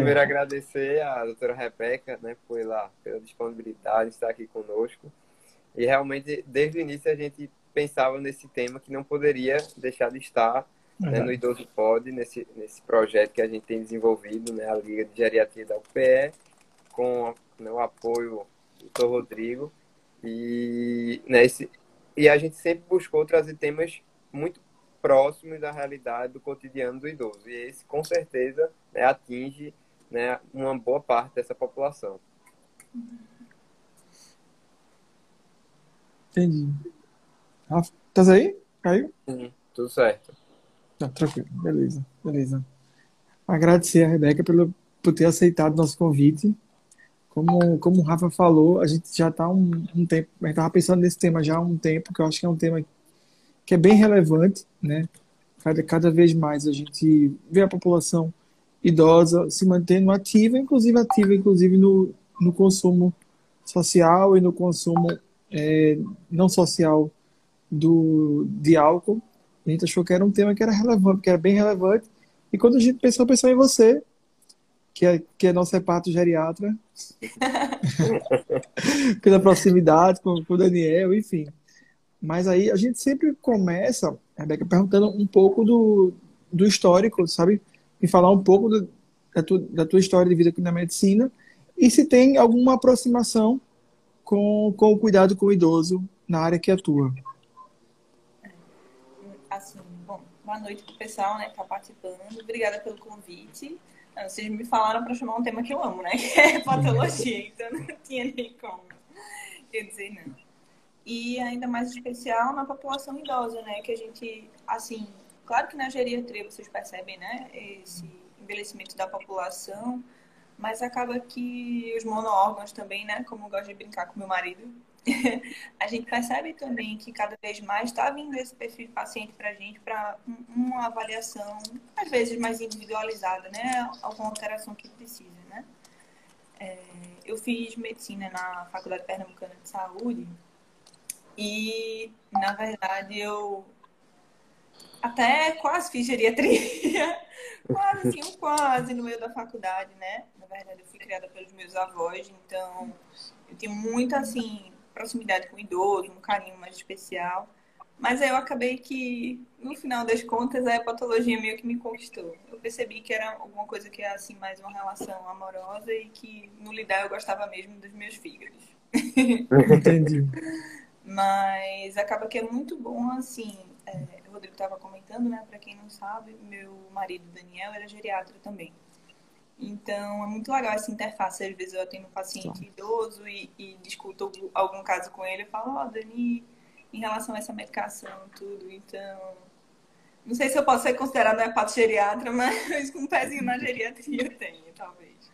primeiro agradecer a doutora Rebeca, né, pela, pela disponibilidade de estar aqui conosco. E realmente, desde o início, a gente pensava nesse tema que não poderia deixar de estar né, no Idoso Pod, nesse, nesse projeto que a gente tem desenvolvido, né, a Liga de Geriatria da UPE, com né, o apoio do Dr. Rodrigo. E, né, esse, e a gente sempre buscou trazer temas muito próximos da realidade do cotidiano do idoso. E esse, com certeza, né, atinge né, uma boa parte dessa população. Entendi. Rafa, tá aí? Caiu? Sim, tudo certo. Tá, tranquilo. Beleza, beleza. Agradecer a Rebeca pelo, por ter aceitado nosso convite. Como, como o Rafa falou, a gente já está um, um tempo, a gente estava pensando nesse tema já há um tempo, que eu acho que é um tema que é bem relevante, né? Cada, cada vez mais a gente vê a população idosa se mantendo ativa, inclusive ativa, inclusive no, no consumo social e no consumo é, não social do, de álcool. A gente achou que era um tema que era relevante, que era bem relevante. E quando a gente pensou, pensou em você, que é, que é nosso reparto geriatra, pela proximidade com, com o Daniel, enfim. Mas aí a gente sempre começa, Rebeca, perguntando um pouco do, do histórico, sabe? E falar um pouco do, da, tua, da tua história de vida aqui na medicina e se tem alguma aproximação com, com o cuidado com o idoso na área que atua. Assim, bom, boa noite para o pessoal né, que está participando. Obrigada pelo convite. Ah, vocês me falaram para chamar um tema que eu amo, né? Que é patologia, então não tinha nem como eu dizer não. E ainda mais especial na população idosa, né? Que a gente, assim, claro que na geriatria vocês percebem, né? Esse envelhecimento da população, mas acaba que os monoórgãos também, né? Como eu gosto de brincar com meu marido, a gente percebe também que cada vez mais está vindo esse perfil de paciente para a gente para uma avaliação, às vezes mais individualizada, né? Alguma alteração que precisa, né? É, eu fiz medicina na Faculdade Pernambucana de Saúde e, na verdade, eu até quase fiz geriatria, quase assim, quase no meio da faculdade, né? Na verdade, eu fui criada pelos meus avós, então eu tenho muito, assim, proximidade com o idoso, um carinho mais especial. Mas aí eu acabei que, no final das contas, a patologia meio que me conquistou. Eu percebi que era alguma coisa que era, assim, mais uma relação amorosa e que, no lidar, eu gostava mesmo dos meus fígados. Entendi. Mas acaba que é muito bom, assim, é, o Rodrigo estava comentando, né? Para quem não sabe, meu marido Daniel era geriatra também. Então, é muito legal essa interface. Às vezes eu tenho um paciente idoso e, e discuto algum caso com ele. Eu falo, ó, oh, Dani, em relação a essa medicação, tudo. Então, não sei se eu posso ser considerada hepato geriatra, mas um pezinho na geriatria eu tenho, talvez.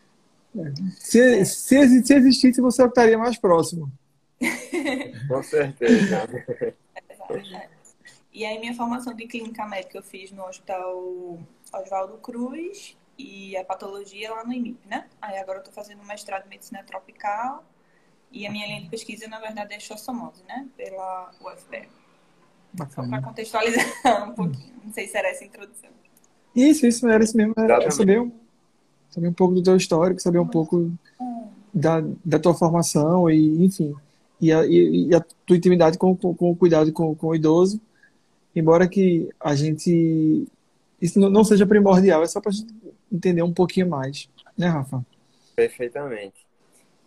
É. Se, se, se existisse, você estaria mais próximo. Com certeza. É, e aí, minha formação de clínica médica eu fiz no Hospital Oswaldo Cruz e a patologia lá no IMIP, né? Aí agora eu tô fazendo mestrado em medicina tropical e a minha linha de pesquisa, na verdade, é xossomose, né? Pela UFPE. Só para contextualizar um pouquinho. Não sei se era essa a introdução. Isso, isso, era isso mesmo. Era saber, um, saber um pouco do teu histórico, saber um pouco da, da tua formação e, enfim, e a, e, e a tua intimidade com, com, com o cuidado com, com o idoso. Embora que a gente isso não seja primordial, é só para entender um pouquinho mais, né, Rafa? Perfeitamente.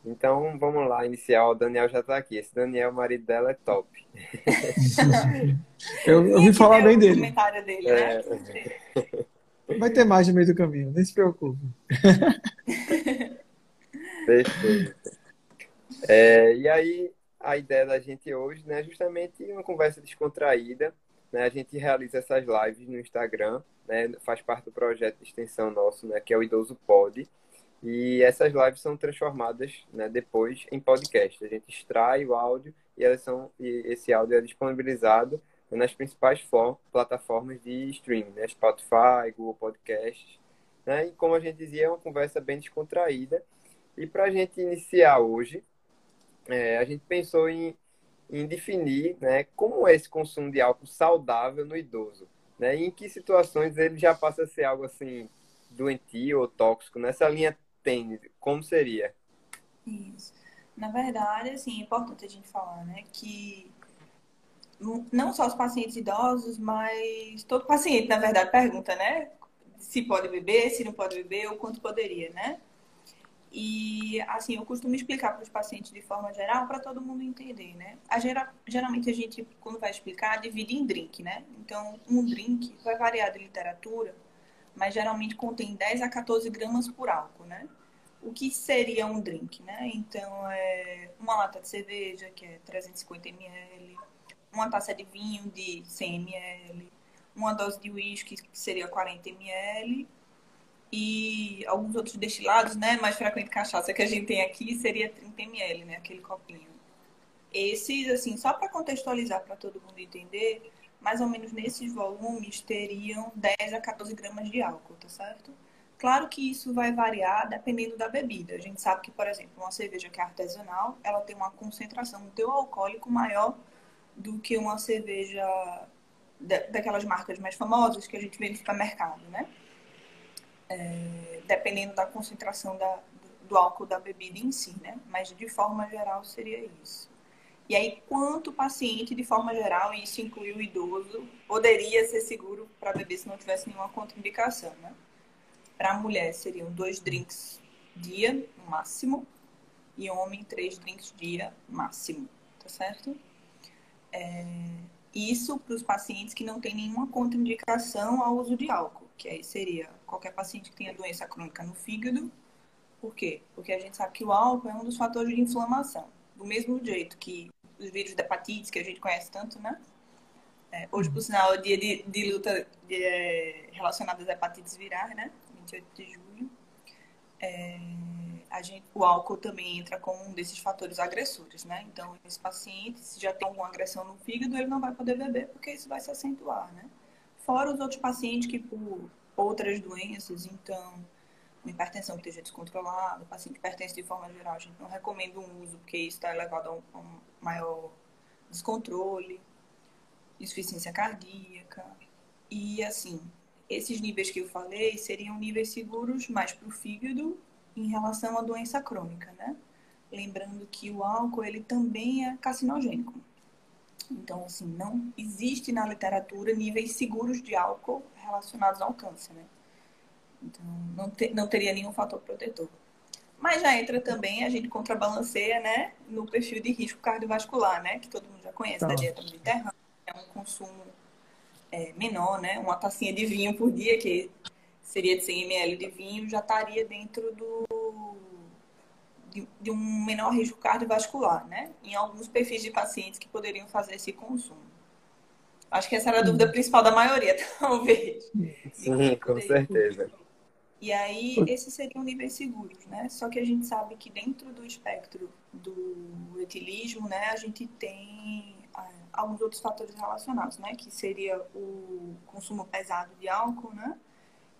Então, vamos lá, iniciar. O Daniel já está aqui. Esse Daniel, o marido dela, é top. eu, eu ouvi falar bem dele. comentário dele, né? É... Vai ter mais no meio do caminho, nem se preocupe. Perfeito. É, e aí, a ideia da gente hoje né, é justamente uma conversa descontraída. Né? A gente realiza essas lives no Instagram né, faz parte do projeto de extensão nosso, né, que é o Idoso Pod. E essas lives são transformadas né, depois em podcast. A gente extrai o áudio e, elas são, e esse áudio é disponibilizado nas principais plataformas de streaming, né, Spotify, Google Podcasts. Né? E como a gente dizia, é uma conversa bem descontraída. E para a gente iniciar hoje, é, a gente pensou em, em definir né, como é esse consumo de álcool saudável no idoso. Né? E em que situações ele já passa a ser algo assim doentio ou tóxico. Nessa linha tem, como seria? Isso. Na verdade, assim, é importante a gente falar, né, que não só os pacientes idosos, mas todo paciente, na verdade, pergunta, né, se pode beber, se não pode beber, ou quanto poderia, né? E, assim, eu costumo explicar para os pacientes de forma geral para todo mundo entender, né? A geral, geralmente a gente, quando vai explicar, divide em drink, né? Então, um drink vai variar de literatura, mas geralmente contém 10 a 14 gramas por álcool, né? O que seria um drink, né? Então, é uma lata de cerveja, que é 350 ml, uma taça de vinho de 100 ml, uma dose de uísque, que seria 40 ml, e alguns outros destilados, né, mais frequente cachaça que a gente tem aqui seria 30 ml, né, aquele copinho. Esses, assim, só para contextualizar para todo mundo entender, mais ou menos nesses volumes teriam 10 a 14 gramas de álcool, tá certo? Claro que isso vai variar dependendo da bebida. A gente sabe que, por exemplo, uma cerveja que é artesanal, ela tem uma concentração de teu alcoólico maior do que uma cerveja daquelas marcas mais famosas que a gente vê no supermercado, né? É, dependendo da concentração da, do álcool da bebida em si, né? Mas de forma geral seria isso. E aí, quanto paciente, de forma geral, e isso inclui o idoso, poderia ser seguro para beber se não tivesse nenhuma contraindicação, né? Para a mulher seriam dois drinks dia, máximo, e homem, três drinks dia, máximo, tá certo? É... Isso para os pacientes que não têm nenhuma contraindicação ao uso de álcool que aí seria qualquer paciente que tenha doença crônica no fígado. Por quê? Porque a gente sabe que o álcool é um dos fatores de inflamação. Do mesmo jeito que os vírus da hepatite, que a gente conhece tanto, né? É, hoje, por sinal, é o dia de, de luta de, é, relacionada às hepatites virais, né? 28 de julho. É, a gente, o álcool também entra como um desses fatores agressores, né? Então, esse paciente, se já tem alguma agressão no fígado, ele não vai poder beber, porque isso vai se acentuar, né? Fora os outros pacientes que por outras doenças, então, uma hipertensão que esteja descontrolada, paciente que pertence de forma geral, a gente não recomenda um uso, porque isso está elevado a um, a um maior descontrole, insuficiência cardíaca. E, assim, esses níveis que eu falei seriam níveis seguros mais para o fígado em relação à doença crônica, né? Lembrando que o álcool, ele também é carcinogênico. Então, assim, não existe na literatura níveis seguros de álcool relacionados ao câncer, né? Então, não, te, não teria nenhum fator protetor. Mas já entra também, a gente contrabalanceia, né, no perfil de risco cardiovascular, né, que todo mundo já conhece, tá. da dieta mediterrânea, é um consumo é, menor, né, uma tacinha de vinho por dia, que seria de 100 ml de vinho, já estaria dentro do de, um menor risco cardiovascular, né? Em alguns perfis de pacientes que poderiam fazer esse consumo. Acho que essa era a dúvida uhum. principal da maioria, talvez. Sim, com certeza. E aí, esses seriam níveis seguros, né? Só que a gente sabe que dentro do espectro do etilismo, né, a gente tem ah, alguns outros fatores relacionados, né? Que seria o consumo pesado de álcool, né?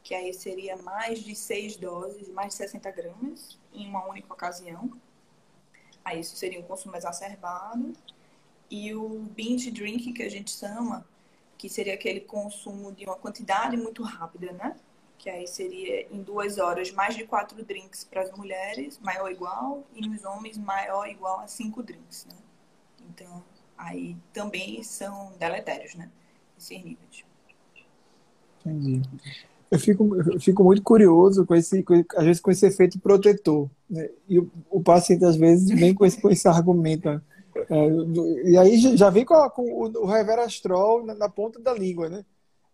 Que aí seria mais de seis doses, mais de 60 gramas, em uma única ocasião. Aí isso seria um consumo exacerbado. E o binge drink, que a gente chama, que seria aquele consumo de uma quantidade muito rápida, né? Que aí seria em duas horas mais de quatro drinks para as mulheres, maior ou igual, e nos homens maior ou igual a cinco drinks, né? Então, aí também são deletérios, né? Esses níveis. Entendi eu fico, eu fico muito curioso com esse, com, às vezes com esse efeito protetor. Né? E o, o, paciente, às vezes, vem com esse, com esse argumento. Né? É, e aí já vem com, a, com o, o reverastrol na, na, ponta da língua, né?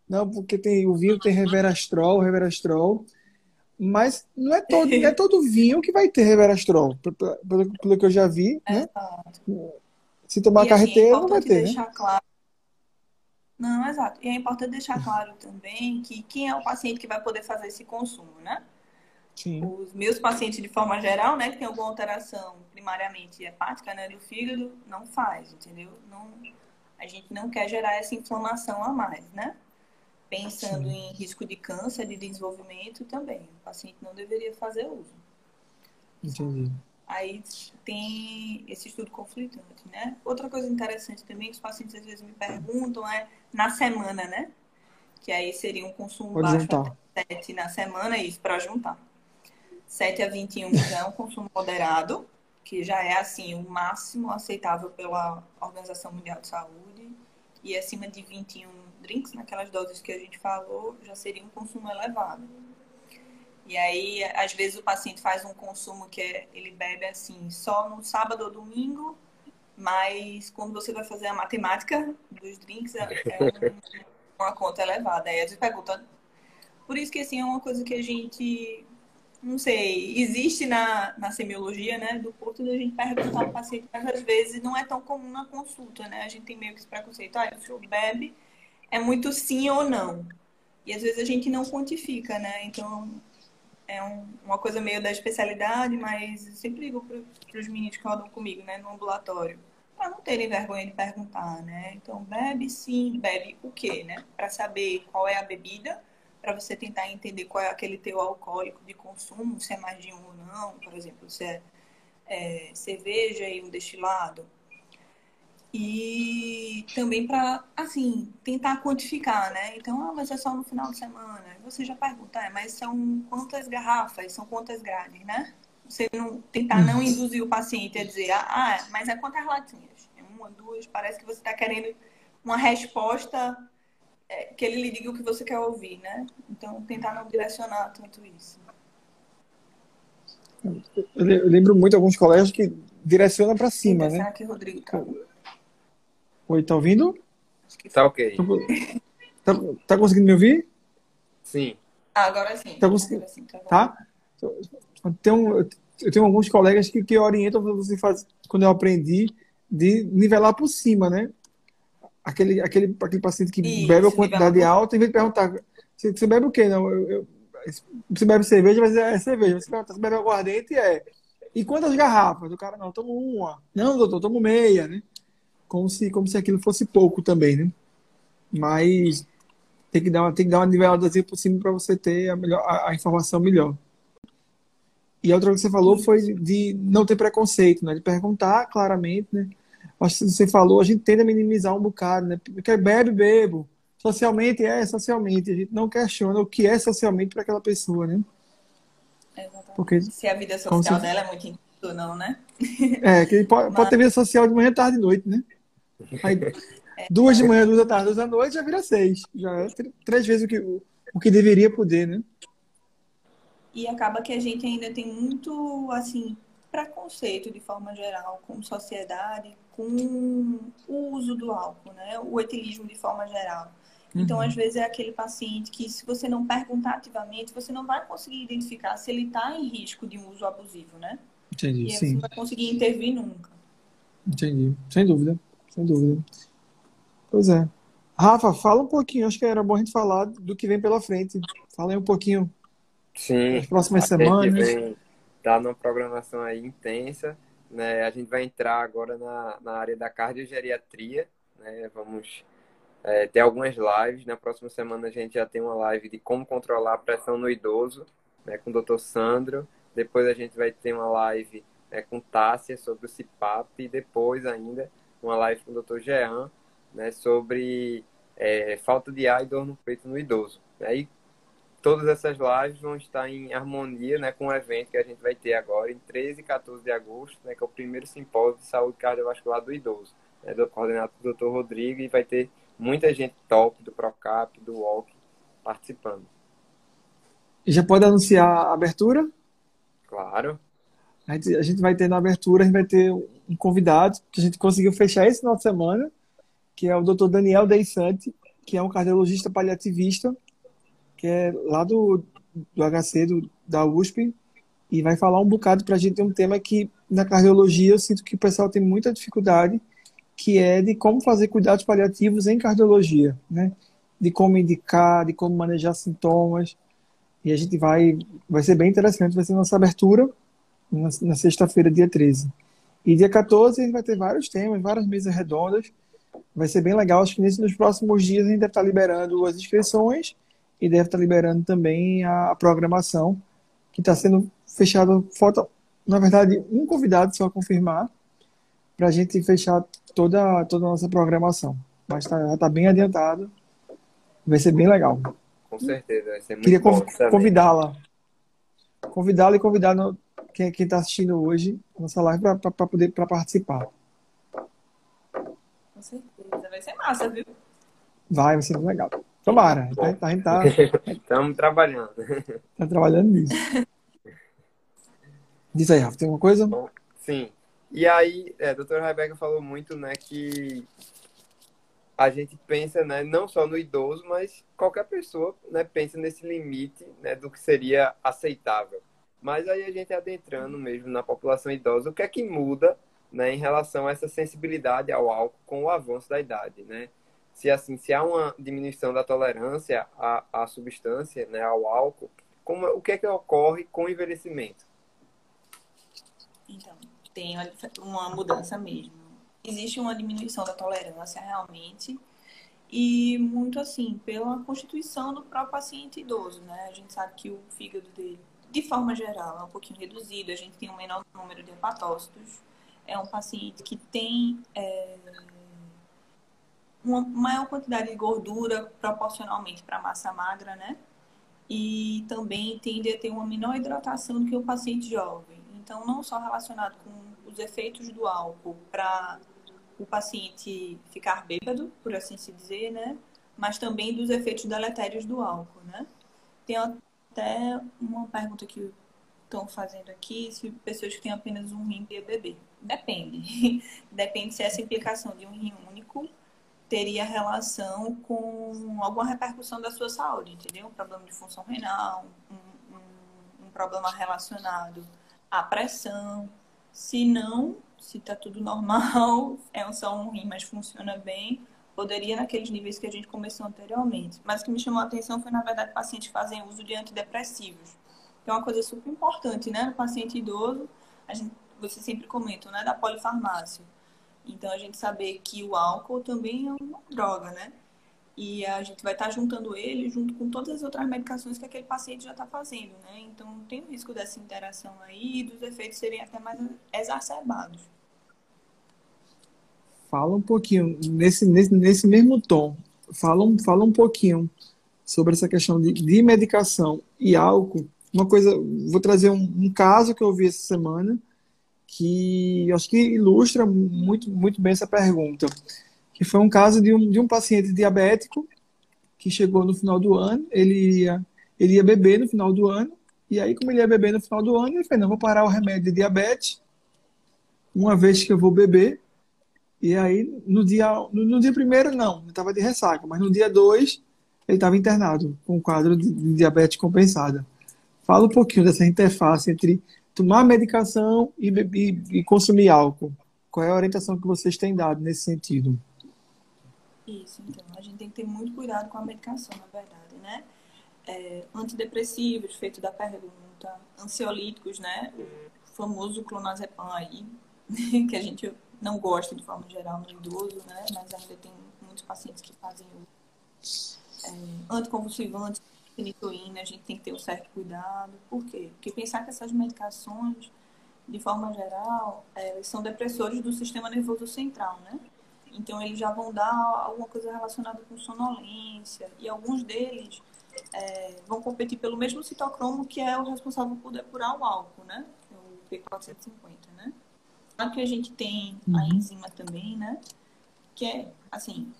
Não, porque tem, o vinho tem reverastrol, reverastrol, mas não é todo, não é todo vinho que vai ter reverastrol, pelo, pelo que eu já vi, né? Se tomar e, assim, carreteira, não vai ter, né? Claro não, exato. E é importante deixar claro também que quem é o paciente que vai poder fazer esse consumo, né? Sim. Os meus pacientes, de forma geral, né, que tem alguma alteração primariamente hepática, né, do fígado, não faz, entendeu? Não, a gente não quer gerar essa inflamação a mais, né? Pensando Sim. em risco de câncer, de desenvolvimento também. O paciente não deveria fazer uso. Entendi. Aí tem esse estudo conflitante, né? Outra coisa interessante também que os pacientes às vezes me perguntam é na semana, né? Que aí seria um consumo Horizontal. baixo 7 na semana, isso para juntar. 7 a 21 já é um consumo moderado, que já é assim o máximo aceitável pela Organização Mundial de Saúde, e acima de 21 drinks, naquelas doses que a gente falou, já seria um consumo elevado. E aí, às vezes, o paciente faz um consumo que é, ele bebe assim, só no sábado ou domingo, mas quando você vai fazer a matemática dos drinks, é, é um, uma conta elevada. Aí a gente pergunta. Por isso que assim, é uma coisa que a gente, não sei, existe na, na semiologia, né, do ponto de a gente perguntar ao paciente, mas às vezes não é tão comum na consulta, né? A gente tem meio que esse preconceito, ah, o senhor bebe, é muito sim ou não. E às vezes a gente não quantifica, né? Então, é um, uma coisa meio da especialidade, mas eu sempre digo para os meninos que rodam comigo, né, no ambulatório, para não terem vergonha de perguntar, né? Então, bebe sim, bebe o quê, né? Para saber qual é a bebida, para você tentar entender qual é aquele teu alcoólico de consumo, se é mais de um ou não, por exemplo, se é, é cerveja e um destilado e também para, assim, tentar quantificar, né? Então, ah, mas é só no final de semana. Você já pergunta, é, mas são quantas garrafas, são quantas grades, né? Você não tentar não induzir o paciente a dizer, ah, mas é quantas latinhas? É uma, duas, parece que você está querendo uma resposta é, que ele lhe diga o que você quer ouvir, né? Então, tentar não direcionar tanto isso. Eu lembro muito alguns colégios que direcionam para cima, né? Que Rodrigo tá... Oi, tá ouvindo? Tá ok. Tá, tá conseguindo me ouvir? Sim. Ah, agora sim. Tá conseguindo? Tá? Tem um, eu tenho alguns colegas que, que orientam você faz, quando eu aprendi, de nivelar por cima, né? Aquele, aquele, aquele paciente que Isso, bebe a quantidade alta, em vez de perguntar, você, você bebe o quê? Não, eu, eu, você bebe cerveja, mas é cerveja. Você pergunta, você bebe aguardente, é. E quantas garrafas? O cara, não, tomo uma. Não, doutor, tomo meia, né? Como se, como se aquilo fosse pouco também, né? Mas tem que dar uma, tem que dar uma niveladazinha por cima para você ter a, melhor, a, a, informação melhor. E a outra coisa que você falou foi de não ter preconceito, né? De perguntar claramente, né? Acho que você falou, a gente tende a minimizar um bocado, né? Porque bebe, bebo. Socialmente é socialmente. A gente não questiona o que é socialmente para aquela pessoa, né? Exatamente. Porque, se a vida social dela é muito ou não, né? É, que pode, Mas... pode ter vida social de manhã, tarde e noite, né? Aí, duas de manhã, duas da tarde, duas da noite, já vira seis. Já é três vezes o que, o que deveria poder, né? E acaba que a gente ainda tem muito, assim, preconceito de forma geral, com sociedade, com o uso do álcool, né? O etilismo de forma geral. Então, uhum. às vezes, é aquele paciente que, se você não perguntar ativamente, você não vai conseguir identificar se ele está em risco de um uso abusivo, né? Entendi, e aí sim. você não vai conseguir intervir nunca. Entendi, sem dúvida sem dúvida. Pois é. Rafa, fala um pouquinho, acho que era bom a gente falar do que vem pela frente. Fala aí um pouquinho Sim, das próximas semanas. Vem, tá numa programação aí intensa. Né? A gente vai entrar agora na, na área da cardiogeriatria. Né? Vamos é, ter algumas lives. Na próxima semana a gente já tem uma live de como controlar a pressão no idoso, né? com o Dr. Sandro. Depois a gente vai ter uma live né, com Tássia sobre o CIPAP e depois ainda uma live com o Dr. Jean, né, sobre é, falta de ar e dor no peito no idoso. Aí todas essas lives vão estar em harmonia né, com o evento que a gente vai ter agora em 13 e 14 de agosto, né, que é o primeiro simpósio de saúde cardiovascular do idoso, né, do coordenado do Dr. Rodrigo, e vai ter muita gente top do Procap, do WOC participando. Já pode anunciar a abertura? Claro. A gente, a gente vai ter na abertura, a gente vai ter um convidado que a gente conseguiu fechar esse final de semana, que é o Dr. Daniel Deissante, que é um cardiologista paliativista, que é lá do, do HC, do, da USP, e vai falar um bocado para a gente de um tema que na cardiologia eu sinto que o pessoal tem muita dificuldade, que é de como fazer cuidados paliativos em cardiologia, né? De como indicar, de como manejar sintomas. E a gente vai, vai ser bem interessante, vai ser nossa abertura na, na sexta-feira, dia 13. E dia 14 a gente vai ter vários temas, várias mesas redondas. Vai ser bem legal. Acho que nesse, nos próximos dias a gente deve estar liberando as inscrições e deve estar liberando também a, programação, que está sendo fechada. Falta, na verdade, um convidado só confirmar para a gente fechar toda, toda a nossa programação. Mas tá, já está bem adiantado. Vai ser bem legal. com certeza. Vai ser muito Queria convidá-la. Convidá-la e convidar quem está assistindo hoje a nossa live para poder pra participar. Com certeza. Vai ser massa, viu? Vai, vai ser muito legal. Tomara. A gente- a gente tá, Estamos trabalhando. tá trabalhando nisso. Diz aí, Rafa, tem alguma coisa? Sim. E aí, é, a doutora Rebeca falou muito, né, que a gente pensa, né, não só no idoso, mas qualquer pessoa, né, pensa nesse limite, né, do que seria aceitável. Mas aí a gente adentrando mesmo na população idosa, o que é que muda, né, em relação a essa sensibilidade ao álcool com o avanço da idade, né? Se assim, se há uma diminuição da tolerância à, à substância, né, ao álcool, como, o que é que ocorre com o envelhecimento? Então, tem uma mudança mesmo. Existe uma diminuição da tolerância realmente. E muito assim, pela constituição do próprio paciente idoso, né? A gente sabe que o fígado dele, de forma geral, é um pouquinho reduzido, a gente tem um menor número de hepatócitos. É um paciente que tem é, uma maior quantidade de gordura proporcionalmente para a massa magra, né? E também tende a ter uma menor hidratação do que o paciente jovem. Então, não só relacionado com os efeitos do álcool para o paciente ficar bêbado, por assim se dizer, né? Mas também dos efeitos deletérios do álcool, né? Tem até uma pergunta que estão fazendo aqui, se pessoas que têm apenas um rim ia beber. Depende. Depende se essa implicação de um rim único teria relação com alguma repercussão da sua saúde, entendeu? Um problema de função renal, um, um, um problema relacionado à pressão. Se não, se tá tudo normal, é só um rim, mas funciona bem, poderia naqueles níveis que a gente começou anteriormente. Mas o que me chamou a atenção foi, na verdade, pacientes fazem uso de antidepressivos. Que é uma coisa super importante, né? No paciente idoso, a gente, você sempre comenta, né? Da polifarmácia. Então, a gente saber que o álcool também é uma droga, né? E a gente vai estar juntando ele junto com todas as outras medicações que aquele paciente já está fazendo, né? Então, tem o risco dessa interação aí e dos efeitos serem até mais exacerbados. Fala um pouquinho, nesse, nesse, nesse mesmo tom, fala fala um pouquinho sobre essa questão de, de medicação e álcool. Uma coisa, vou trazer um, um caso que eu vi essa semana que acho que ilustra muito, muito bem essa pergunta. Que foi um caso de um, de um paciente diabético que chegou no final do ano, ele ia, ele ia beber no final do ano, e aí, como ele ia beber no final do ano, ele falou: não, vou parar o remédio de diabetes, uma vez que eu vou beber. E aí, no dia, no, no dia primeiro, não, ele estava de ressaca, mas no dia dois, ele estava internado com um quadro de, de diabetes compensada. Fala um pouquinho dessa interface entre tomar medicação e, beber, e consumir álcool. Qual é a orientação que vocês têm dado nesse sentido? Isso, então, a gente tem que ter muito cuidado com a medicação, na verdade, né? É, antidepressivos, feito da pergunta, ansiolíticos, né? O famoso clonazepam aí, que a gente não gosta de forma geral no idoso, né? Mas ainda tem muitos pacientes que fazem uso. É, anticonvulsivantes, fenitoína, a gente tem que ter um certo cuidado. Por quê? Porque pensar que essas medicações, de forma geral, é, são depressores do sistema nervoso central, né? Então, eles já vão dar alguma coisa relacionada com sonolência. E alguns deles é, vão competir pelo mesmo citocromo que é o responsável por depurar o álcool, né? O P450, né? Claro que a gente tem a enzima também, né? Que é, assim,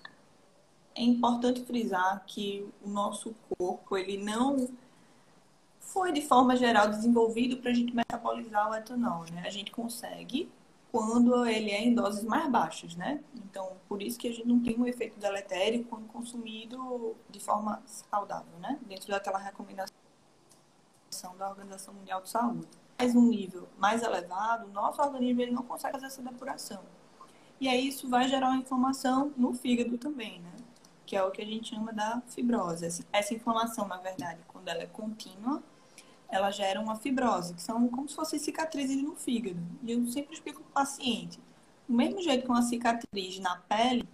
é importante frisar que o nosso corpo, ele não foi de forma geral desenvolvido para a gente metabolizar o etanol, né? A gente consegue quando ele é em doses mais baixas, né? Então, por isso que a gente não tem um efeito deletério quando consumido de forma saudável, né? Dentro daquela recomendação da Organização Mundial de Saúde. Um nível mais elevado, nosso organismo ele não consegue fazer essa depuração. E aí isso vai gerar uma inflamação no fígado também, né? Que é o que a gente chama da fibrose. Essa inflamação, na verdade, quando ela é contínua, ela gera uma fibrose, que são como se fossem cicatrizes no fígado. E eu sempre explico para o paciente: do mesmo jeito que uma cicatriz na pele,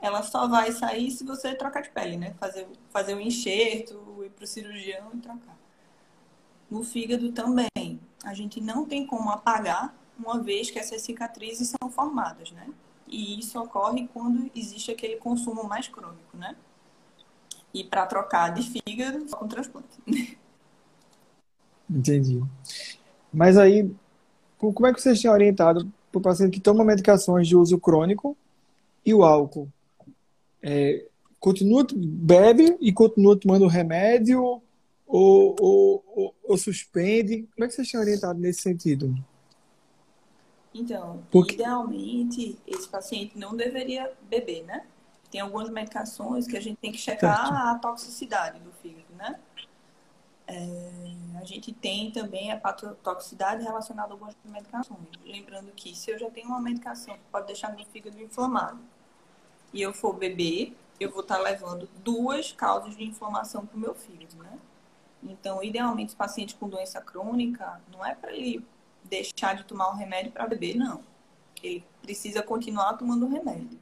ela só vai sair se você trocar de pele, né? Fazer, fazer um enxerto, ir para o cirurgião e trocar. No fígado também. A gente não tem como apagar, uma vez que essas cicatrizes são formadas, né? E isso ocorre quando existe aquele consumo mais crônico, né? E para trocar de fígado, só com transplante. Entendi. Mas aí, como é que vocês têm orientado para o paciente que toma medicações de uso crônico e o álcool? É, continua, bebe e continua tomando remédio ou, ou, ou, ou, suspende? Como é que vocês têm orientado nesse sentido? Então, Porque... idealmente, esse paciente não deveria beber, né? Tem algumas medicações que a gente tem que checar certo. a toxicidade do fígado, né? É, a gente tem também a patotoxicidade relacionada a algumas medicações. Lembrando que se eu já tenho uma medicação que pode deixar meu fígado inflamado e eu for beber, eu vou estar levando duas causas de inflamação para o meu fígado, né? Então, idealmente, os pacientes com doença crônica, não é para ele deixar de tomar o remédio para beber, não. Ele precisa continuar tomando o remédio.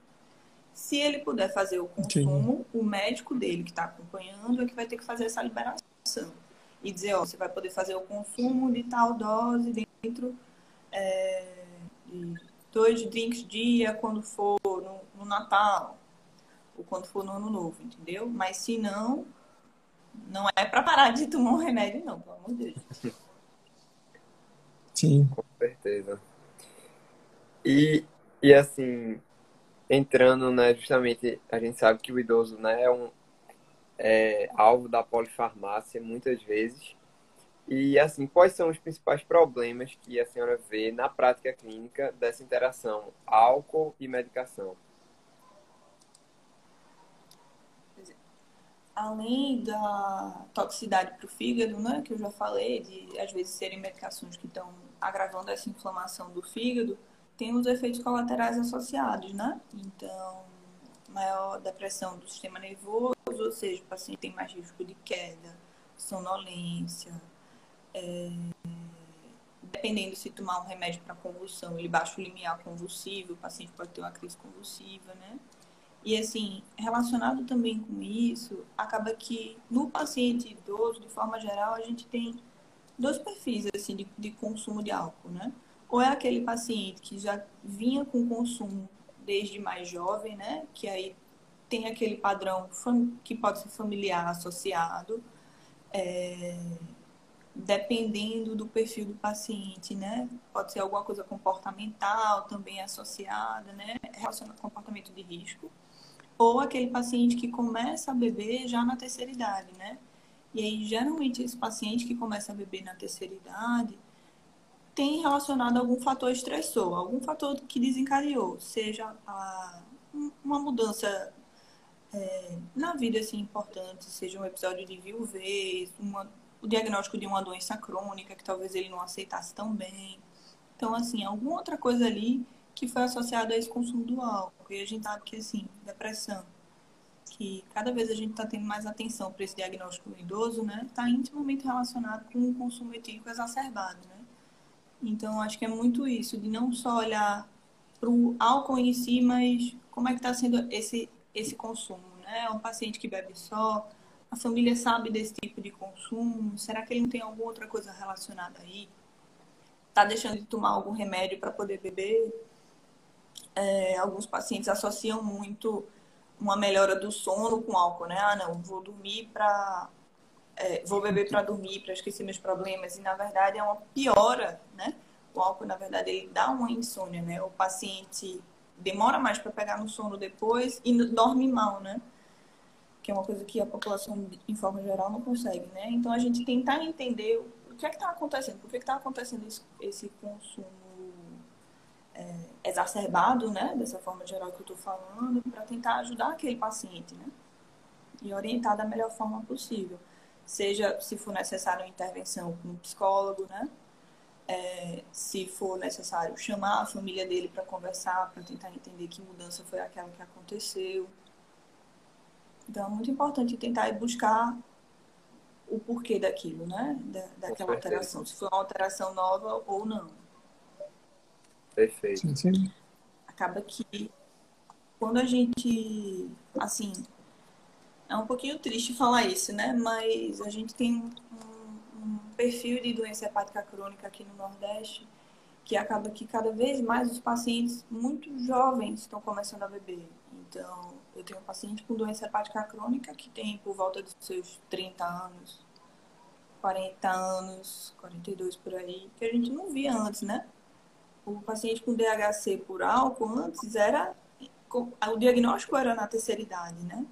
Se ele puder fazer o consumo, Sim. o médico dele que está acompanhando é que vai ter que fazer essa liberação. E dizer, ó, você vai poder fazer o consumo de tal dose dentro é, de dois drinks dia quando for no, no Natal ou quando for no Ano Novo, entendeu? Mas se não, não é para parar de tomar um remédio, não, pelo amor de Deus. Sim. Com certeza. E, e assim, entrando, né, justamente, a gente sabe que o idoso né, é um é, alvo da polifarmácia muitas vezes. E assim, quais são os principais problemas que a senhora vê na prática clínica dessa interação álcool e medicação? Além da toxicidade para o fígado, né, que eu já falei, de às vezes serem medicações que estão agravando essa inflamação do fígado, tem os efeitos colaterais associados, né? Então, maior depressão do sistema nervoso, ou seja, o paciente tem mais risco de queda, sonolência, é... dependendo se tomar um remédio para convulsão, ele baixa o limiar convulsivo, o paciente pode ter uma crise convulsiva, né? E assim, relacionado também com isso, acaba que no paciente idoso, de forma geral, a gente tem dois perfis assim de, de consumo de álcool, né? Ou é aquele paciente que já vinha com consumo desde mais jovem, né? Que aí tem aquele padrão que pode ser familiar associado, é, dependendo do perfil do paciente, né? Pode ser alguma coisa comportamental também associada, né? Relacionado ao comportamento de risco ou aquele paciente que começa a beber já na terceira idade, né? E aí, geralmente, esse paciente que começa a beber na terceira idade tem relacionado algum fator estressor, algum fator que desencadeou, seja a, uma mudança é, na vida assim, importante, seja um episódio de viuvez, uma, o diagnóstico de uma doença crônica que talvez ele não aceitasse tão bem. Então, assim, alguma outra coisa ali que foi associado a esse consumo do álcool. E a gente sabe que, assim, depressão, que cada vez a gente está tendo mais atenção para esse diagnóstico idoso, né, está intimamente relacionado com o consumo etílico exacerbado, né. Então, acho que é muito isso, de não só olhar para o álcool em si, mas como é que está sendo esse, esse consumo, né? É um paciente que bebe só, a família sabe desse tipo de consumo, será que ele não tem alguma outra coisa relacionada aí? Está deixando de tomar algum remédio para poder beber? É, alguns pacientes associam muito uma melhora do sono com álcool, né? Ah, não, vou dormir para é, vou beber para dormir, para esquecer meus problemas. E na verdade é uma piora, né? O álcool, na verdade, ele dá uma insônia, né? O paciente demora mais para pegar no sono depois e dorme mal, né? Que é uma coisa que a população, em forma geral, não consegue, né? Então a gente tentar entender o que é que está acontecendo, por que está acontecendo esse, esse consumo é, exacerbado, né, dessa forma geral que eu estou falando, para tentar ajudar aquele paciente, né, e orientar da melhor forma possível. Seja se for necessário uma intervenção com um psicólogo, né, é, se for necessário chamar a família dele para conversar, para tentar entender que mudança foi aquela que aconteceu. Então é muito importante tentar buscar o porquê daquilo, né, da, daquela alteração, se foi uma alteração nova ou não. Perfeito. Sim, sim. Acaba que quando a gente, assim, é um pouquinho triste falar isso, né? Mas a gente tem um, um perfil de doença hepática crônica aqui no Nordeste que acaba que cada vez mais os pacientes muito jovens estão começando a beber. Então, eu tenho um paciente com doença hepática crônica que tem por volta dos seus 30 anos, 40 anos, 42 por aí, que a gente não via antes, né? O paciente com DHC por álcool antes era. O diagnóstico era na terceira idade, né?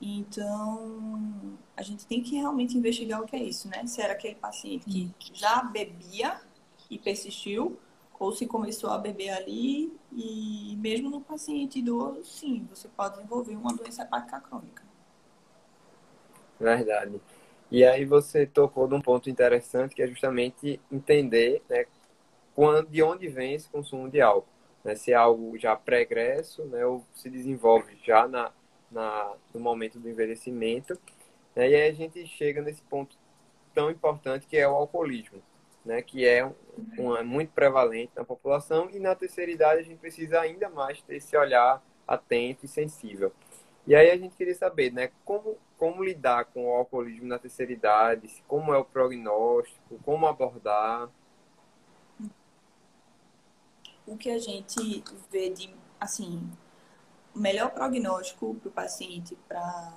Então, a gente tem que realmente investigar o que é isso, né? Se era aquele paciente que já bebia e persistiu, ou se começou a beber ali, e mesmo no paciente idoso, sim, você pode desenvolver uma doença hepática crônica. Verdade. E aí você tocou num ponto interessante que é justamente entender né, de onde vem esse consumo de álcool. Né? Se é algo já pregresso, né, ou se desenvolve já na, na, no momento do envelhecimento. Né? E aí a gente chega nesse ponto tão importante que é o alcoolismo, né? que é, um, um, é muito prevalente na população e na terceira idade a gente precisa ainda mais ter esse olhar atento e sensível. E aí a gente queria saber, né, como, como lidar com o alcoolismo na terceira idade, como é o prognóstico, como abordar. O que a gente vê de, assim, melhor prognóstico para o paciente para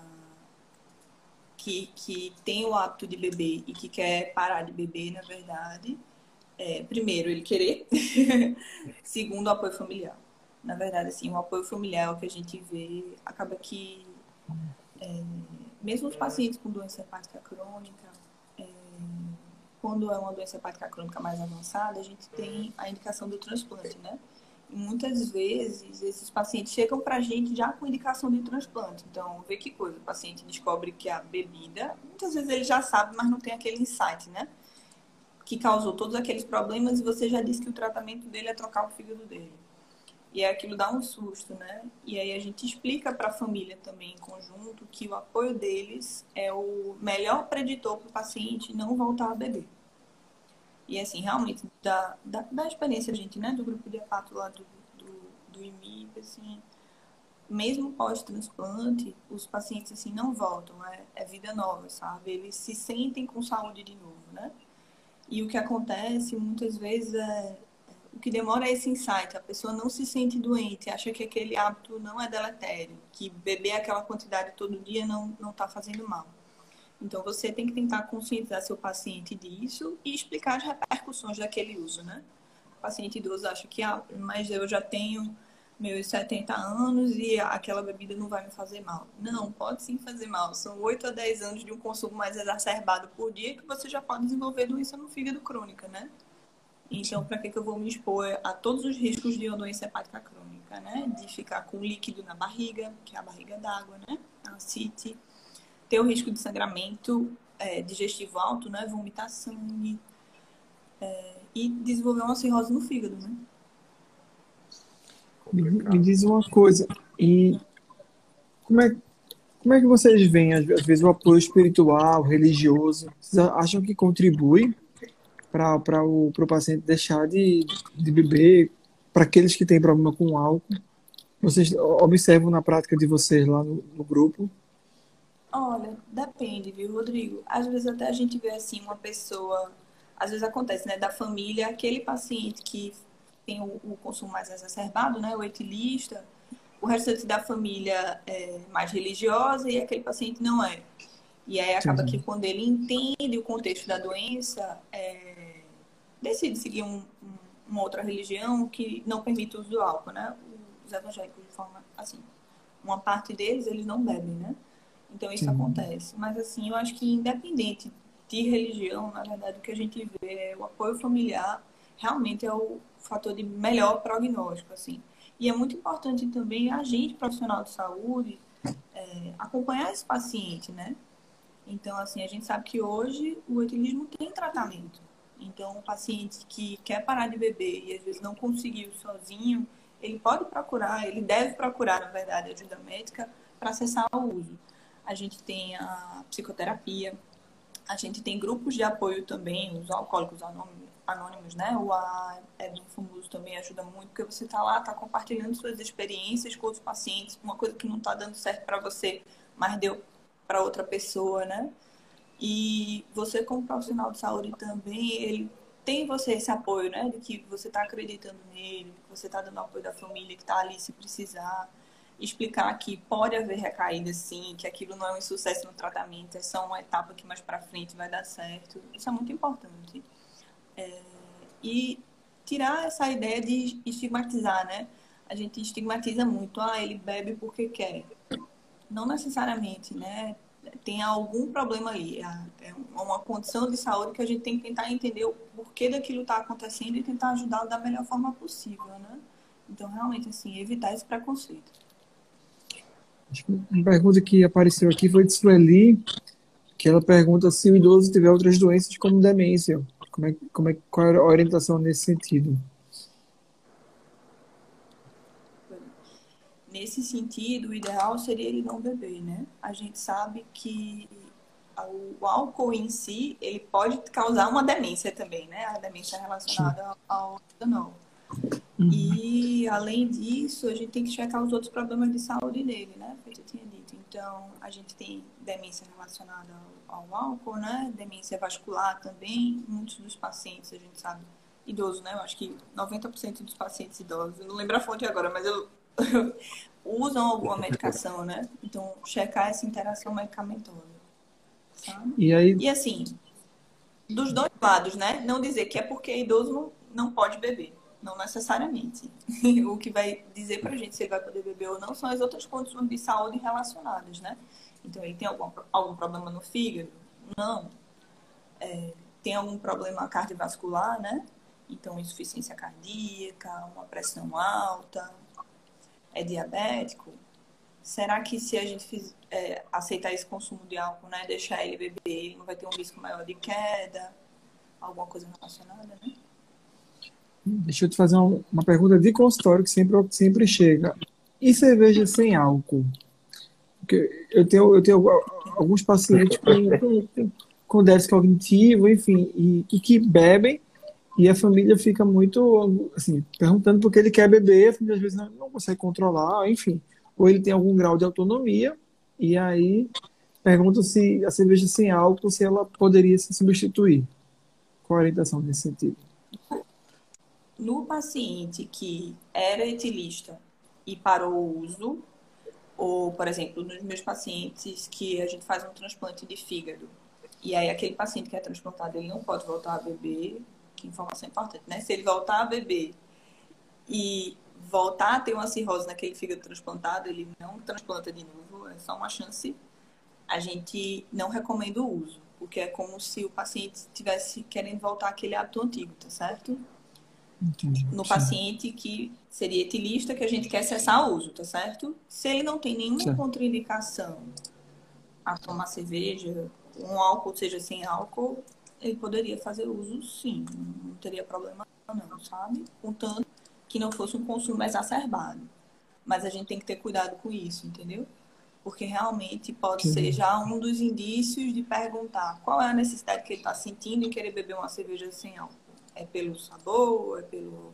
que, que tem o hábito de beber e que quer parar de beber, na verdade, é, primeiro, ele querer. Segundo, o apoio familiar na verdade, assim, o apoio familiar o que a gente vê acaba que é, mesmo os pacientes com doença hepática crônica, é, quando é uma doença hepática crônica mais avançada, a gente tem a indicação do transplante, né? E muitas vezes esses pacientes chegam para a gente já com indicação de transplante. Então, vê que coisa, o paciente descobre que a bebida, muitas vezes ele já sabe, mas não tem aquele insight, né? Que causou todos aqueles problemas e você já disse que o tratamento dele é trocar o fígado dele. E aquilo dá um susto, né? E aí a gente explica para a família também em conjunto que o apoio deles é o melhor preditor para o paciente não voltar a beber. E assim, realmente, da, da, da experiência, gente, né, do grupo de hepato lá do, do, do IMIP, assim, mesmo pós-transplante, os pacientes, assim, não voltam, é, é vida nova, sabe? Eles se sentem com saúde de novo, né? E o que acontece muitas vezes é o que demora é esse insight. A pessoa não se sente doente, acha que aquele hábito não é deletério, que beber aquela quantidade todo dia não não está fazendo mal. Então você tem que tentar conscientizar seu paciente disso e explicar as repercussões daquele uso, né? O paciente idoso acha que, ah, mas eu já tenho meus 70 anos e aquela bebida não vai me fazer mal. Não, pode sim fazer mal. São 8 a 10 anos de um consumo mais exacerbado por dia que você já pode desenvolver doença no fígado crônica, né? Então, para que, que eu vou me expor a todos os riscos de uma doença hepática crônica, né? De ficar com líquido na barriga, que é a barriga d'água, né? A CIT. Ter o risco de sangramento é, digestivo alto, né? Vomitar sangue. É, e desenvolver uma cirrose no fígado, né? Me, diz uma coisa, e como é, como é que vocês veem, às vezes, o apoio espiritual, religioso? Vocês acham que contribui para o pro paciente deixar de, de beber, para aqueles que têm problema com álcool? Vocês observam na prática de vocês lá no, no grupo? Olha, depende, viu, Rodrigo? Às vezes até a gente vê assim uma pessoa, às vezes acontece, né, da família, aquele paciente que tem o, o consumo mais exacerbado, né, o etilista, o restante da família é mais religiosa e aquele paciente não é. E aí acaba Sim. que quando ele entende o contexto da doença, é, decide seguir um, um, uma outra religião que não permite o uso do álcool, né? Os evangélicos, de forma assim, uma parte deles, eles não bebem, né? Então isso acontece. Mas assim, eu acho que independente de religião, na verdade, o que a gente vê é o apoio familiar realmente é o fator de melhor prognóstico, assim. E é muito importante também a gente, profissional de saúde, é, acompanhar esse paciente, né? Então, assim, a gente sabe que hoje o etilismo tem tratamento. Então, o paciente que quer parar de beber e às vezes não conseguiu sozinho, ele pode procurar, ele deve procurar, na verdade, ajuda médica para cessar o uso. A gente tem a psicoterapia, a gente tem grupos de apoio também, os alcoólicos anônimos, né? O A é do famoso também ajuda muito, porque você está lá, está compartilhando suas experiências com outros pacientes, uma coisa que não está dando certo para você, mas deu para outra pessoa, né? E você, como profissional de saúde também, ele tem você esse apoio, né? De que você está acreditando nele, que você está dando apoio da família que está ali se precisar. explicar que pode haver recaída sim, que aquilo não é um sucesso no tratamento, é só uma etapa que mais para frente vai dar certo. Isso é muito importante. É, e tirar essa ideia de estigmatizar, né? A gente estigmatiza muito, ah, ele bebe porque quer. Não necessariamente, né? Tem algum problema ali, é, é uma condição de saúde que a gente tem que tentar entender o porquê daquilo está acontecendo e tentar ajudá-lo da melhor forma possível, né? Então, realmente, assim, evitar esse preconceito. Uma pergunta que apareceu aqui foi de Sueli, que ela pergunta se o idoso tiver outras doenças como demência. Como é, como é, qual é a orientação nesse sentido? Nesse sentido, o ideal seria ele não beber, né? A gente sabe que o álcool em si, ele pode causar uma demência também, né? A demência relacionada ao etanol. Uhum. E, além disso, a gente tem que checar os outros problemas de saúde dele, né? Eu tinha dito. Então, a gente tem demência relacionada ao, ao, álcool, né? Demência vascular também. Muitos dos pacientes, a gente sabe, idosos, né? Eu acho que 90% dos pacientes idosos, eu não lembro a fonte agora, mas eu, usam alguma medicação, né? Então, checar essa interação medicamentosa. Sabe? E aí? E assim, dos dois lados, né? Não dizer que é porque idoso não, não pode beber não necessariamente. o que vai dizer pra gente se ele vai poder beber ou não são as outras condições de saúde relacionadas, né? Então, ele tem algum, algum problema no fígado? Não. É, tem algum problema cardiovascular, né? Então, insuficiência cardíaca, uma pressão alta, é diabético? Será que se a gente fiz, é, aceitar esse consumo de álcool, né, deixar ele beber, não vai ter um risco maior de queda? Alguma coisa relacionada, né? Deixa eu te fazer uma, uma pergunta de consultório que sempre, sempre chega. E cerveja sem álcool? Porque eu tenho, eu tenho alguns pacientes com, com, com déficit cognitivo, enfim, e, e, que bebem, e a família fica muito, assim, perguntando por que ele quer beber, a família às vezes não, não consegue controlar, enfim. Ou ele tem algum grau de autonomia, e aí pergunta se a cerveja sem álcool, se ela poderia se substituir. Qual a orientação nesse sentido? no paciente que era etilista e parou o uso, ou, por exemplo, nos meus pacientes que a gente faz um transplante de fígado, e aí aquele paciente que é transplantado, ele não pode voltar a beber, que informação importante, né? Se ele voltar a beber e voltar a ter uma cirrose naquele fígado transplantado, ele não transplanta de novo, é só uma chance. A gente não recomenda o uso, porque é como se o paciente estivesse querendo voltar àquele hábito antigo, tá certo? Entendi. no paciente que seria etilista, que a gente quer cessar o uso, tá certo? Se ele não tem nenhuma certo. contraindicação a tomar cerveja, um álcool, seja sem álcool, ele poderia fazer uso sim, não teria problema não, sabe? Contanto que não fosse um consumo exacerbado. Mas a gente tem que ter cuidado com isso, entendeu? Porque realmente pode ser já um dos indícios de perguntar qual é a necessidade que ele está sentindo em querer beber uma cerveja sem álcool é pelo sabor, é pelo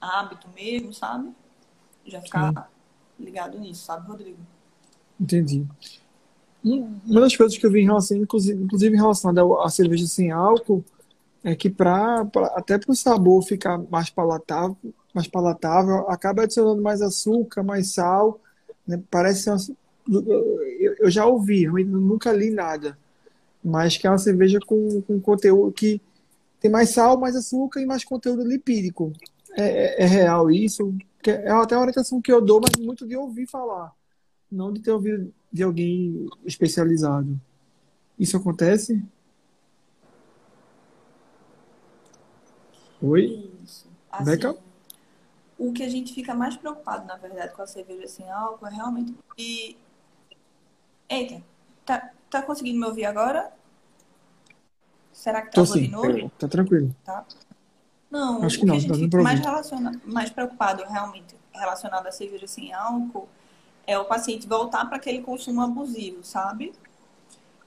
hábito mesmo, sabe? Já ficar Sim. ligado nisso, sabe, Rodrigo? Entendi. Uma das coisas que eu vi em relação, inclusive, inclusive relacionada à cerveja sem álcool, é que pra, pra até para o sabor ficar mais palatável, mais palatável, acaba adicionando mais açúcar, mais sal. Né? Parece uma, eu, eu já ouvi, eu nunca li nada, mas que é uma cerveja com, com conteúdo que tem mais sal, mais açúcar e mais conteúdo lipídico. É, é, é real isso? É até uma orientação que eu dou, mas muito de ouvir falar, não de ter ouvido de alguém especializado. Isso acontece? Oi? Isso. Assim, Beca? O que a gente fica mais preocupado, na verdade, com a cerveja sem álcool é realmente. E... Eita, tá, tá conseguindo me ouvir agora? Será que travou de novo? Tá tranquilo. Tá. Não, Acho que não, que a gente fica mais, relaciona, mais preocupado realmente relacionado à cerveja sem álcool é o paciente voltar para aquele consumo abusivo, sabe?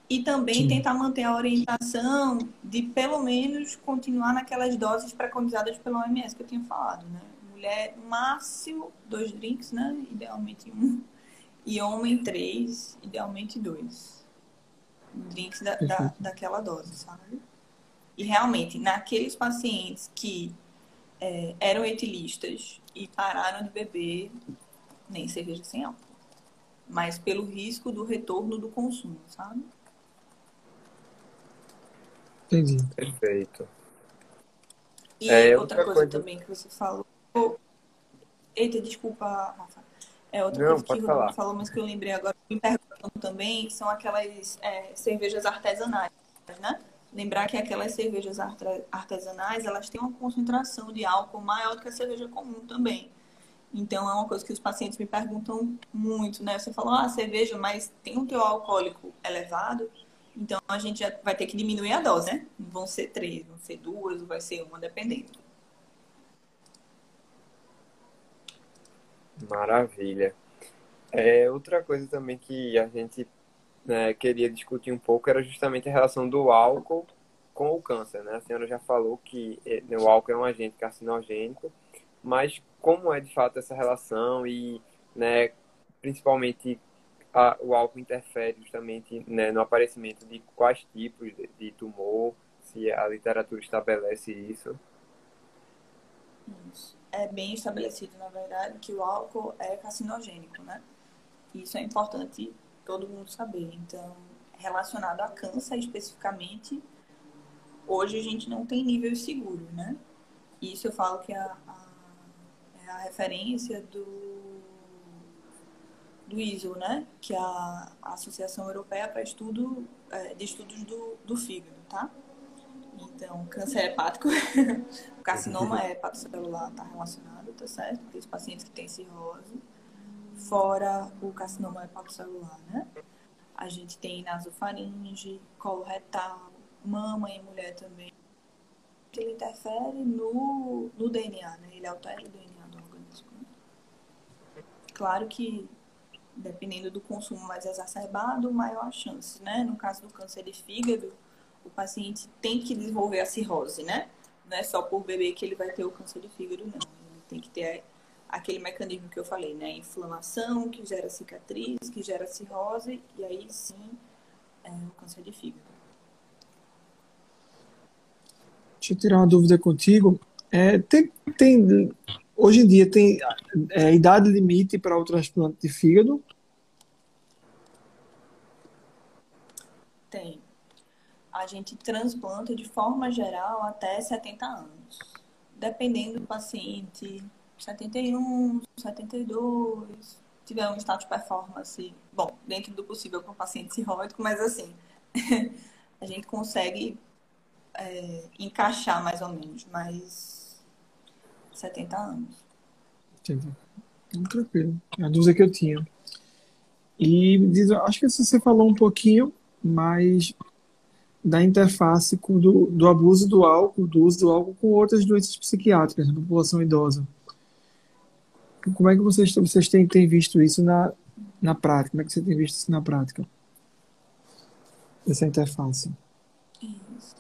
E também Sim. tentar manter a orientação de pelo menos continuar naquelas doses preconizadas pelo OMS que eu tinha falado, né? Mulher, máximo dois drinks, né? Idealmente um. E homem, três, idealmente dois drinks da, da, daquela dose, sabe? E realmente, naqueles pacientes que é, eram etilistas e pararam de beber, nem cerveja sem álcool. Mas pelo risco do retorno do consumo, sabe? Entendi. Perfeito. E É, outra, outra coisa, coisa- também que você falou. Eita, desculpa, Rafa. É outra Não, coisa que falar. Rodrigo falou, mas que eu lembrei agora, me perguntando também, são aquelas é, cervejas artesanais, né? Lembrar que aquelas cervejas artesanais, elas têm uma concentração de álcool maior do que a cerveja comum também. Então, é uma coisa que os pacientes me perguntam muito, né? Você falou, ah, cerveja, mas tem um teor alcoólico elevado, então a gente já vai ter que diminuir a dose, né? Vão ser três, vão ser duas, vai ser uma, dependendo. Maravilha. É, outra coisa também que a gente né, queria discutir um pouco era justamente a relação do álcool com o câncer, né? A senhora já falou que eh, o álcool é um agente carcinogênico, mas como é de fato essa relação e, né, principalmente a- o álcool interfere justamente né, no aparecimento de quais tipos de, de tumor, se a literatura estabelece isso. É bem estabelecido, na verdade, que o álcool é carcinogênico, né? Isso é importante todo mundo saber. Então, relacionado a câncer especificamente, hoje a gente não tem nível seguro, né? Isso eu falo que a, a, é referência do, do ISO, né? Que é a, Associação Europeia para Estudo é, de Estudos do, do Fígado, tá? Então, câncer hepático, o carcinoma hepatocelular está relacionado, tá certo? Aqueles pacientes que têm cirrose, fora o carcinoma hepatocelular, né? A gente tem nasofaringe, colo retal, mama em mulher também. Ele interfere no, no DNA, né? Ele altera o DNA? Claro que, dependendo do consumo mais exacerbado, maior a chance, né? No caso do câncer de fígado, o paciente tem que desenvolver a cirrose, né? Não é só por beber que ele vai ter o câncer de fígado, não. Ele tem que ter aquele mecanismo que eu falei, né? Inflamação, que gera cicatriz, que gera cirrose, e aí sim é o câncer de fígado. Deixa eu tirar uma dúvida contigo. É, tem, tem, hoje em dia tem é, idade limite para o transplante de fígado? Tem. A gente transplanta de forma geral até 70 anos. Dependendo do paciente, 71, 72, tiver um status de performance, bom, dentro do possível com o paciente cirrótico, mas assim, a gente consegue é, encaixar mais ou menos, mas 70 anos. Entendi. Tranquilo. É a dúvida que eu tinha. E diz, acho que você falou um pouquinho mais da interface do, do abuso do álcool, do uso do álcool com outras doenças psiquiátricas na população idosa. Como é que vocês, vocês têm, têm visto isso na, na prática? Como é que você tem visto isso na prática? Essa interface. Isso.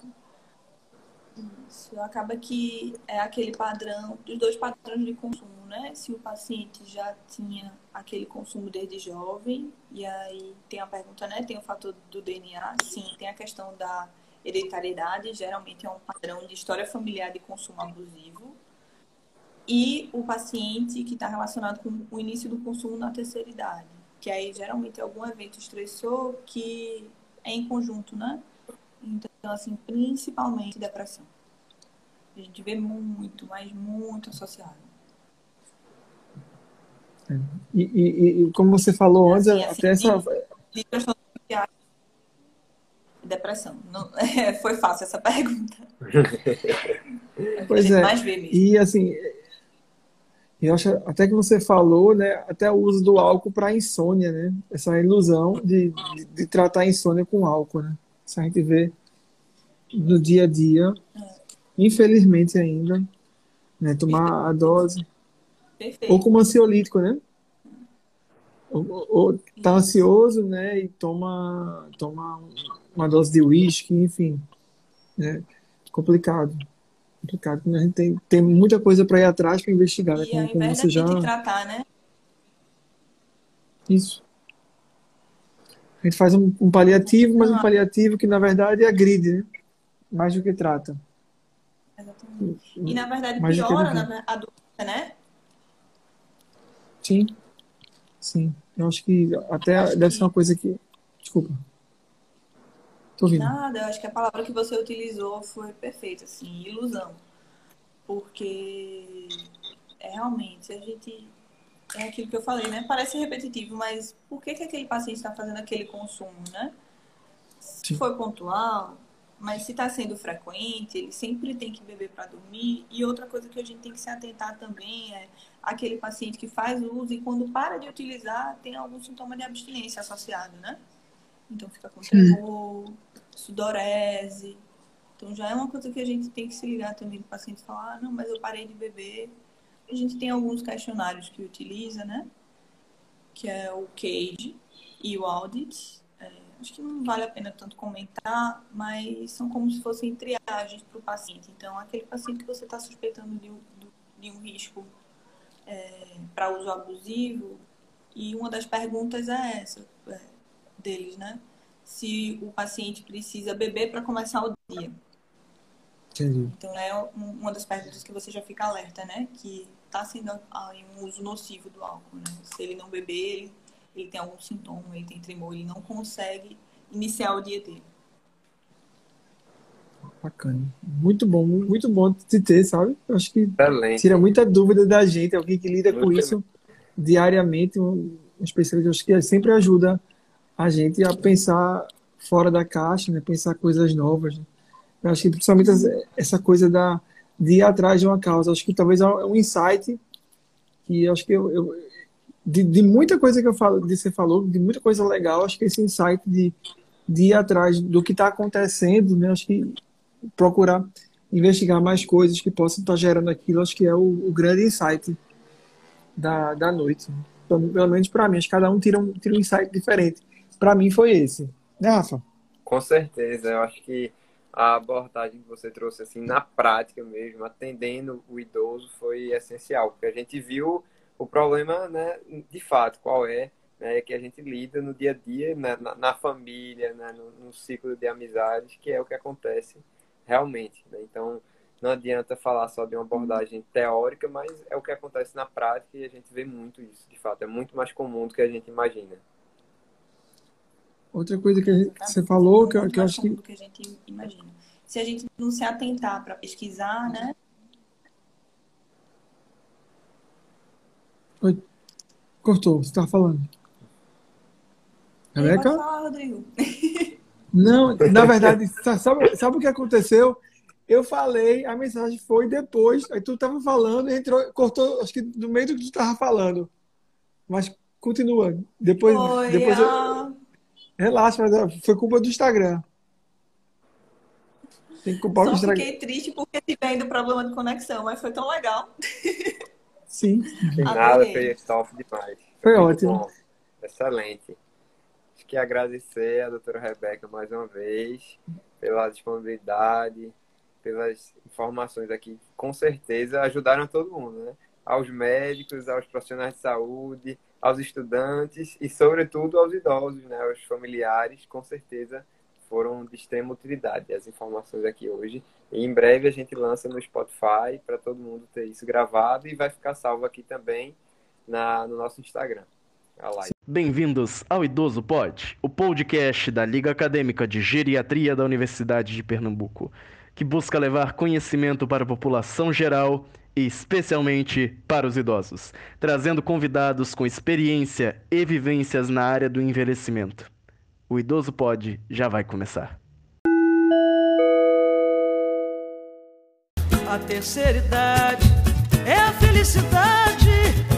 Isso. Acaba que é aquele padrão, dos dois padrões de consumo, né? Se o paciente já tinha aquele consumo desde jovem, e aí tem a pergunta, né? Tem o fator do DNA, sim, tem a questão da hereditariedade, geralmente é um padrão de história familiar de consumo abusivo. E o paciente que está relacionado com o início do consumo na terceira idade, que aí geralmente é algum evento estressor que é em conjunto, né? Então, assim, principalmente depressão. A gente vê muito, mas muito associado. E, e, e como você falou antes, Assim, assim, até essa. De psiquiátrico e depressão. Não, foi fácil essa pergunta. É Pois é. mais vê mesmo. E assim, eu acho até que você falou, né? Até o uso do álcool para insônia, né? Essa ilusão de, de, de tratar a insônia com álcool, né? Isso a gente vê no dia a dia, infelizmente ainda, né? Tomar a dose. Perfeito. Ou como ansiolítico, né? Ou, ou- tá ansioso, né? E toma, toma uma dose de uísque, enfim. Né? Complicado. Complicado. né? A gente tem, tem muita coisa para ir atrás para investigar, né? E Como, como você já. tratar, né? Isso. A gente faz um, um paliativo, mas um Ah. paliativo que na verdade agride, né? Mais do que trata. Exatamente. E na verdade Mais piora na a doença, né? Sim. Sim, eu acho que até acho deve que... ser uma coisa que. Desculpa. Tô ouvindo. Nada, eu acho que a palavra que você utilizou foi perfeita, assim, ilusão. Porque é realmente, a gente. É aquilo que eu falei, né? Parece repetitivo, mas por que, que aquele paciente está fazendo aquele consumo, né? Se foi pontual, mas se está sendo frequente, ele sempre tem que beber para dormir. E outra coisa que a gente tem que se atentar também é aquele paciente que faz uso e quando para de utilizar tem algum sintoma de abstinência associado, né? Então fica com tremor, sudorese. Então já é uma coisa que a gente tem que se ligar também do paciente falar, ah, não, mas eu parei de beber. A gente tem alguns questionários que utiliza, né? Que é o CAGE e o Audit. Acho que não vale a pena tanto comentar, mas são como se fossem triagens para o paciente. Então, aquele paciente que você está suspeitando de um, de um risco é, para uso abusivo, e uma das perguntas é essa é, deles, né? Se o paciente precisa beber para começar o dia. Entendi. Então é uma das perguntas que você já fica alerta, né? Que está sendo um uso nocivo do álcool, né? Se ele não beber, ele, ele tem algum sintoma, ele tem tremor, ele não consegue iniciar o dia dele. Bacana. Muito bom, muito bom te ter, sabe? Eu acho que Excelente. tira muita dúvida da gente, alguém que lida muito com isso diariamente, um especialista, acho que sempre ajuda a gente a pensar fora da caixa, né? pensar coisas novas. Né? Eu acho que principalmente essa coisa da, de ir atrás de uma causa. Acho que talvez é um insight que acho que eu, eu de, de, muita coisa que eu falo, de você falou, de muita coisa legal, acho que esse insight de, de ir atrás do que está acontecendo, né? Acho que procurar investigar mais coisas que possam estar gerando aquilo, acho que é o, o grande insight da, da noite. Pelo, pelo menos para mim, acho que cada um tira um, tira um insight diferente. Para mim foi esse. Né, Rafa? Com certeza, eu acho que a abordagem que você trouxe assim na prática mesmo, atendendo o idoso, foi essencial, porque a gente viu o problema, né, de fato, qual é, né, que a gente lida no dia a dia, né, na, na, família, né, no, no, ciclo de amizades, que é o que acontece realmente. Né? Então, não adianta falar só de uma abordagem teórica, mas é o que acontece na prática e a gente vê muito isso, de fato. É muito mais comum do que a gente imagina. Outra coisa que, gente, que você falou, que, que eu acho que... Do que a gente imagina. Se a gente não se atentar para pesquisar, né? Oi. Cortou, você estava falando. Rebeca? Pode falar, Rodrigo. Não, na verdade, sabe, sabe o que aconteceu? Eu falei, a mensagem foi depois, aí tu estava falando, entrou, cortou, acho que no meio do que tu estava falando. Mas continua. Depois, foi, depois eu... Relaxa, mas foi culpa do Instagram. Tem que culpar Só o Instagram. fiquei triste porque tive ainda problema de conexão, mas foi tão legal. Sim. Nada, foi top demais. Foi ótimo. Bom, excelente que agradecer a doutora Rebeca mais uma vez pela disponibilidade, pelas informações aqui. Com certeza ajudaram todo mundo, né? Aos médicos, aos profissionais de saúde, aos estudantes e, sobretudo, aos idosos, né? Aos familiares, com certeza foram de extrema utilidade as informações aqui hoje. E em breve a gente lança no Spotify para todo mundo ter isso gravado e vai ficar salvo aqui também na, no nosso Instagram. Bem-vindos ao Idoso Pod, o podcast da Liga Acadêmica de Geriatria da Universidade de Pernambuco, que busca levar conhecimento para a população geral e especialmente para os idosos, trazendo convidados com experiência e vivências na área do envelhecimento. O Idoso Pod já vai começar. A terceira idade é a felicidade,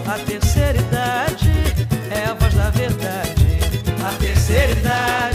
a terceira idade é a voz da verdade. A terceira idade.